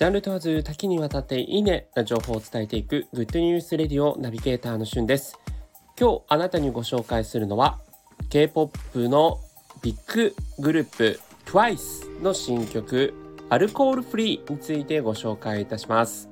ジャンル問わず多岐にわたっていいねな情報を伝えていくグッドニュースレディオナビゲーターのしゅんです。今日あなたにご紹介するのは K-POP のビッググループ TWICE の新曲アルコールフリーについてご紹介いたします。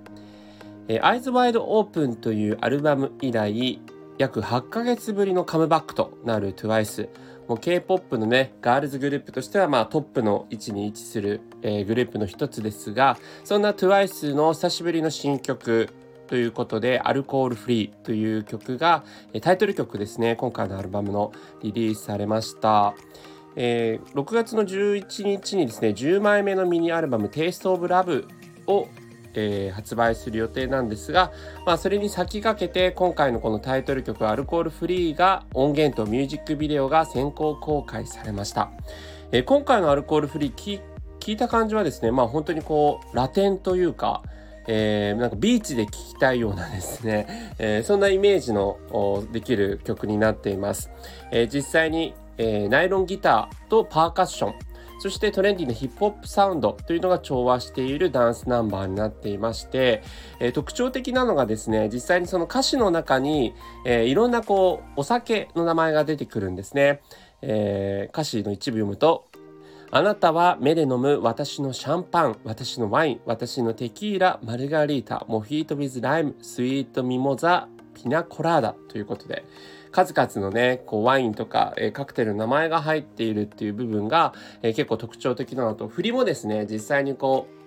Eyes Wide Open というアルバム以来約8ヶ月ぶりのカムバックとなる TWICE もう K-POP のねガールズグループとしてはまあトップの位置に位置する、えー、グループの一つですがそんな TWICE の久しぶりの新曲ということで、アルコールフリーという曲が、タイトル曲ですね、今回のアルバムのリリースされました。えー、6月の11日にですね、10枚目のミニアルバム、Taste of Love をえー、発売する予定なんですが、まあ、それに先駆けて今回のこのタイトル曲「アルコールフリー」が音源とミュージックビデオが先行公開されました、えー、今回の「アルコールフリー」聞いた感じはですねまあ本当にこうラテンというかえー、なんかビーチで聴きたいようなですね、えー、そんなイメージのできる曲になっています。えー、実際に、え、ナイロンギターとパーカッション、そしてトレンディーなヒップホップサウンドというのが調和しているダンスナンバーになっていまして、えー、特徴的なのがですね、実際にその歌詞の中に、えー、いろんなこう、お酒の名前が出てくるんですね。えー、歌詞の一部読むと、あなたは目で飲む私のシャンパン、私のワイン、私のテキーラ、マルガリータ、モヒートウィズライム、スイートミモザ、ピナコラーダということで、数々のね、こうワインとか、えー、カクテルの名前が入っているっていう部分が、えー、結構特徴的なのと、振りもですね、実際にこう、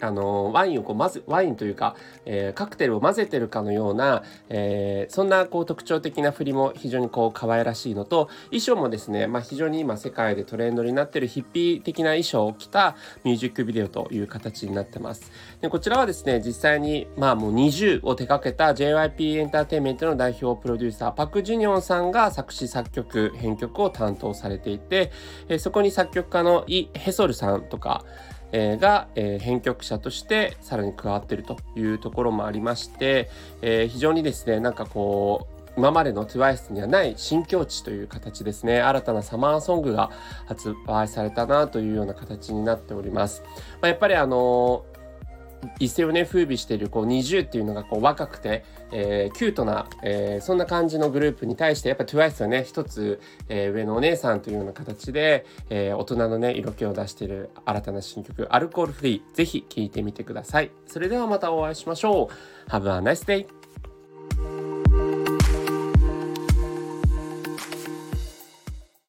あのワインをこう混ぜワインというか、えー、カクテルを混ぜてるかのような、えー、そんなこう特徴的な振りも非常にこう可愛らしいのと衣装もですね、まあ、非常に今世界でトレンドになってるヒッピー的な衣装を着たミュージックビデオという形になってます。でこちらはですね実際にまあもう20を手掛けた JYP エンターテインメントの代表プロデューサーパク・ジュニョンさんが作詞作曲編曲を担当されていて、えー、そこに作曲家のイ・ヘソルさんとかえ、が、え、編曲者としてさらに加わっているというところもありまして、え、非常にですねなんかこう今までの TWICE にはない新境地という形ですね新たなサマーソングが発売されたなというような形になっております。まあ、やっぱりあの一世をね風靡しているこう20っていうのがこう若くて、えー、キュートな、えー、そんな感じのグループに対してやっぱ TWICE はね一つ、えー、上のお姉さんというような形で、えー、大人のね色気を出している新たな新曲アルコールフリーぜひ聴いてみてください。それではまたお会いしましょう。Have a nice day